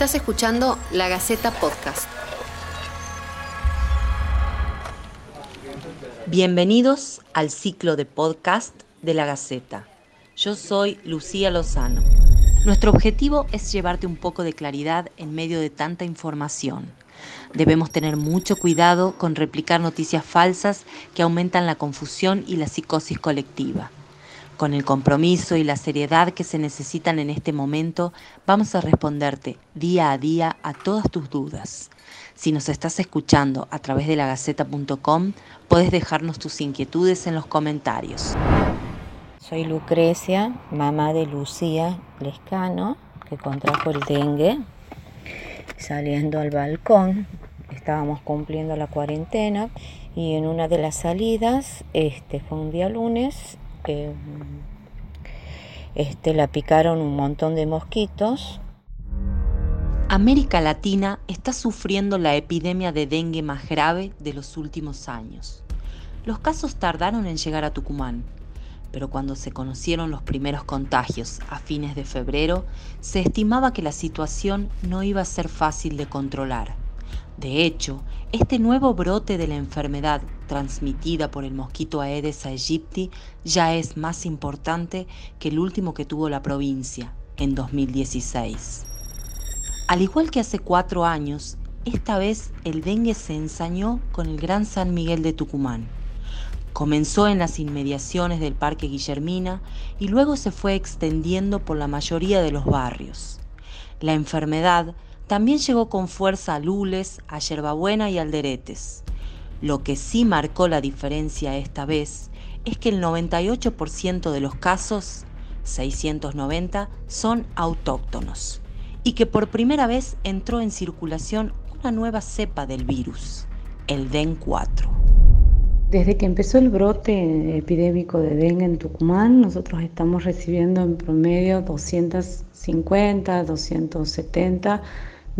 Estás escuchando La Gaceta Podcast. Bienvenidos al ciclo de podcast de La Gaceta. Yo soy Lucía Lozano. Nuestro objetivo es llevarte un poco de claridad en medio de tanta información. Debemos tener mucho cuidado con replicar noticias falsas que aumentan la confusión y la psicosis colectiva. Con el compromiso y la seriedad que se necesitan en este momento, vamos a responderte día a día a todas tus dudas. Si nos estás escuchando a través de lagaceta.com, puedes dejarnos tus inquietudes en los comentarios. Soy Lucrecia, mamá de Lucía Lescano, que contrajo el dengue. Saliendo al balcón, estábamos cumpliendo la cuarentena y en una de las salidas, este fue un día lunes, eh, este, la picaron un montón de mosquitos. América Latina está sufriendo la epidemia de dengue más grave de los últimos años. Los casos tardaron en llegar a Tucumán, pero cuando se conocieron los primeros contagios a fines de febrero, se estimaba que la situación no iba a ser fácil de controlar. De hecho, este nuevo brote de la enfermedad transmitida por el mosquito Aedes aegypti ya es más importante que el último que tuvo la provincia, en 2016. Al igual que hace cuatro años, esta vez el dengue se ensañó con el Gran San Miguel de Tucumán. Comenzó en las inmediaciones del Parque Guillermina y luego se fue extendiendo por la mayoría de los barrios. La enfermedad también llegó con fuerza a Lules, a Yerbabuena y Alderetes. Lo que sí marcó la diferencia esta vez es que el 98% de los casos, 690, son autóctonos y que por primera vez entró en circulación una nueva cepa del virus, el DEN 4. Desde que empezó el brote epidémico de dengue en Tucumán, nosotros estamos recibiendo en promedio 250, 270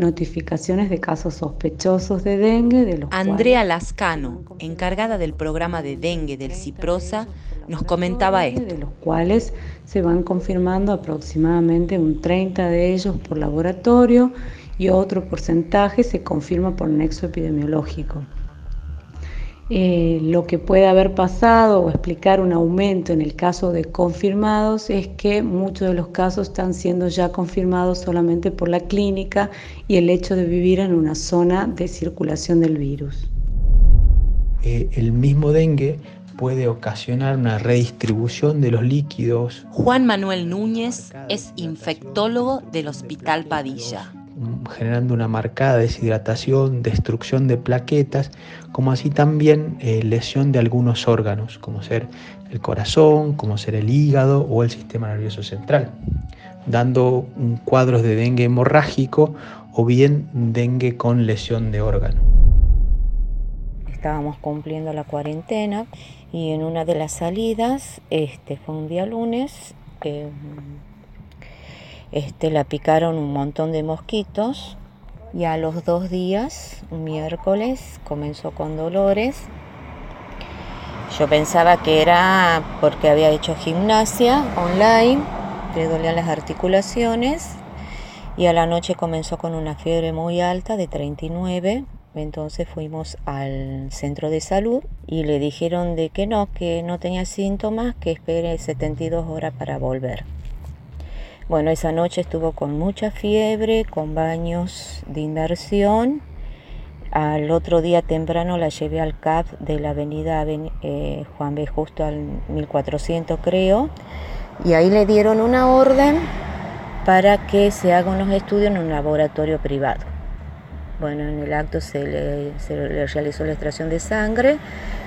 notificaciones de casos sospechosos de dengue. De los Andrea Lascano, encargada del programa de dengue del CIPROSA, nos comentaba esto. De los cuales se van confirmando aproximadamente un 30 de ellos por laboratorio y otro porcentaje se confirma por nexo epidemiológico. Eh, lo que puede haber pasado o explicar un aumento en el caso de confirmados es que muchos de los casos están siendo ya confirmados solamente por la clínica y el hecho de vivir en una zona de circulación del virus. Eh, el mismo dengue puede ocasionar una redistribución de los líquidos. Juan Manuel Núñez es infectólogo del Hospital Padilla generando una marcada deshidratación, destrucción de plaquetas, como así también eh, lesión de algunos órganos, como ser el corazón, como ser el hígado o el sistema nervioso central, dando cuadros de dengue hemorrágico o bien dengue con lesión de órgano. Estábamos cumpliendo la cuarentena y en una de las salidas, este fue un día lunes, eh, este, la picaron un montón de mosquitos y a los dos días, un miércoles, comenzó con dolores. Yo pensaba que era porque había hecho gimnasia online, le dolían las articulaciones y a la noche comenzó con una fiebre muy alta de 39. Entonces fuimos al centro de salud y le dijeron de que no, que no tenía síntomas, que espere 72 horas para volver. Bueno, esa noche estuvo con mucha fiebre, con baños de inmersión. Al otro día temprano la llevé al CAP de la avenida eh, Juan B. Justo al 1400 creo. Y ahí le dieron una orden para que se hagan los estudios en un laboratorio privado. Bueno, en el acto se se le realizó la extracción de sangre,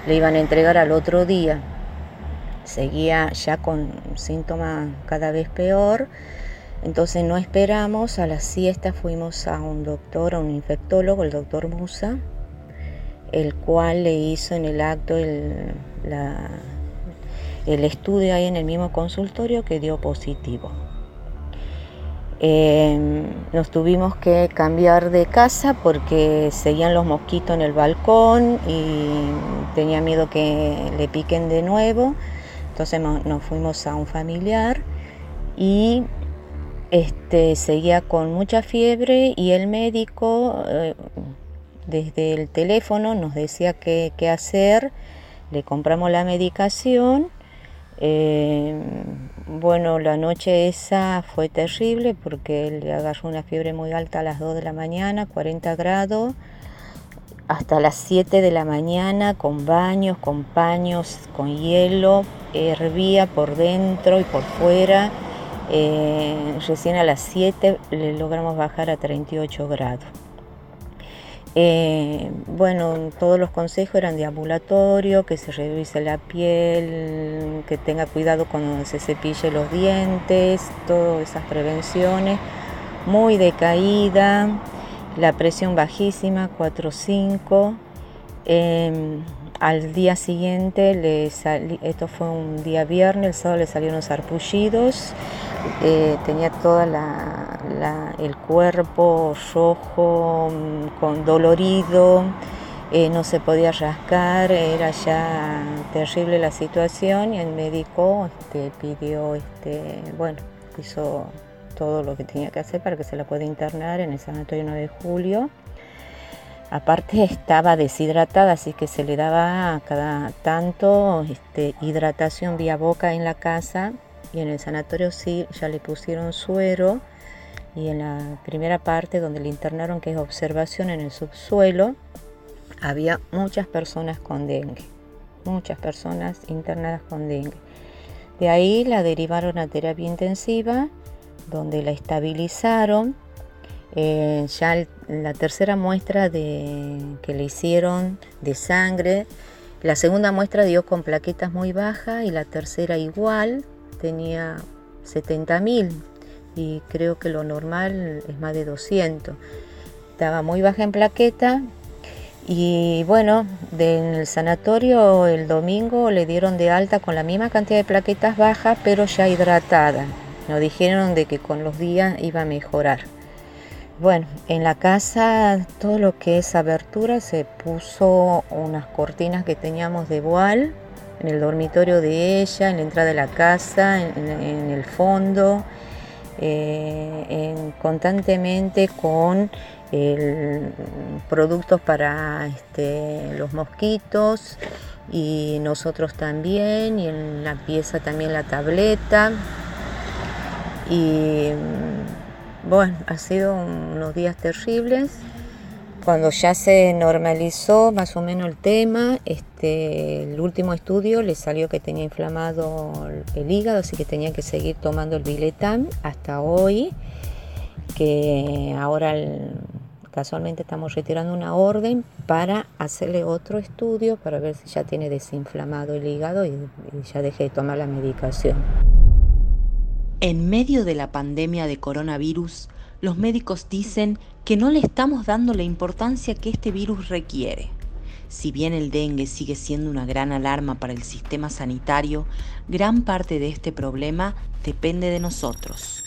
le iban a entregar al otro día seguía ya con síntomas cada vez peor. Entonces no esperamos, a la siesta fuimos a un doctor, a un infectólogo, el doctor Musa, el cual le hizo en el acto el, estudio ahí en el mismo consultorio que dio positivo. Em, nos tuvimos que cambiar de casa porque seguían los mosquitos en el balcón y tenía miedo que le piquen de nuevo. Entonces nos fuimos a un familiar y este, seguía con mucha fiebre y el médico eh, desde el teléfono nos decía qué, hacer, le compramos la medicación. Eh, bueno, la noche esa fue terrible porque le agarró una fiebre muy alta a las 2 de la mañana, 40 grados, hasta las 7 de la mañana con baños, con paños, con hielo, hervía por dentro y por fuera. Eh, recién a las 7 le logramos bajar a 38 grados. Eh, bueno, todos los consejos eran de ambulatorio, que se revise la piel, que tenga cuidado cuando se cepille los dientes, todas esas prevenciones. Muy decaída, la presión bajísima, 4-5. Em, al día siguiente, le esto fue un día viernes, el sábado le salieron sarpullidos, eh, tenía todo el cuerpo rojo, mm, con dolorido, eh, no se podía rascar, era ya terrible la situación y el médico este, pidió, este, bueno, hizo todo lo que tenía que hacer para que se la pueda internar en el sanatorio 9 de julio. Aparte estaba deshidratada, así que se le daba cada tanto este, hidratación vía boca en la casa y en el sanatorio sí ya le pusieron suero y en la primera parte donde le internaron que es observación en el subsuelo había muchas personas con dengue, muchas personas internadas con dengue. De ahí la derivaron a terapia intensiva donde la estabilizaron. Eh, ya la tercera muestra de, que le hicieron de sangre, la segunda muestra dio con plaquetas muy bajas y la tercera igual, tenía 70.000 y creo que lo normal es más de 200. Estaba muy baja en plaqueta y bueno, en el sanatorio el domingo le dieron de alta con la misma cantidad de plaquetas bajas pero ya hidratada. Nos dijeron de que con los días iba a mejorar. Bueno, en la casa todo lo que es abertura se puso unas cortinas que teníamos de voal en el dormitorio de ella, en la entrada de la casa, en, el fondo, eh, constantemente con productos para este, los mosquitos y nosotros también, y en la pieza también la tableta. Y mm, bueno, ha sido unos días terribles. Cuando ya se normalizó más o menos el tema, este, el último estudio le salió que tenía inflamado el hígado, así que tenía que seguir tomando el biletam hasta hoy, que ahora casualmente estamos retirando una orden para hacerle otro estudio para ver si ya tiene desinflamado el hígado y ya deje de tomar la medicación. En medio de la pandemia de coronavirus, los médicos dicen que no le estamos dando la importancia que este virus requiere. Si bien el dengue sigue siendo una gran alarma para el sistema sanitario, gran parte de este problema depende de nosotros.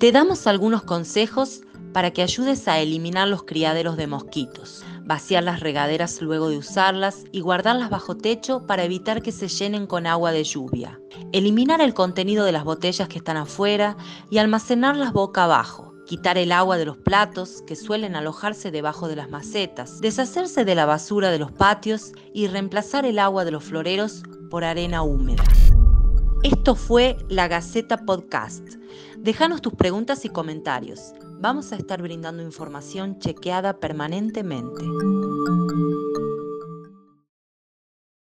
Te damos algunos consejos para que ayudes a eliminar los criaderos de mosquitos, vaciar las regaderas luego de usarlas y guardarlas bajo techo para evitar que se llenen con agua de lluvia. Eliminar el contenido de las botellas que están afuera y almacenarlas boca abajo. Quitar el agua de los platos que suelen alojarse debajo de las macetas. Deshacerse de la basura de los patios y reemplazar el agua de los floreros por arena húmeda. Esto fue la Gaceta Podcast. Déjanos tus preguntas y comentarios vamos a estar brindando información chequeada permanentemente.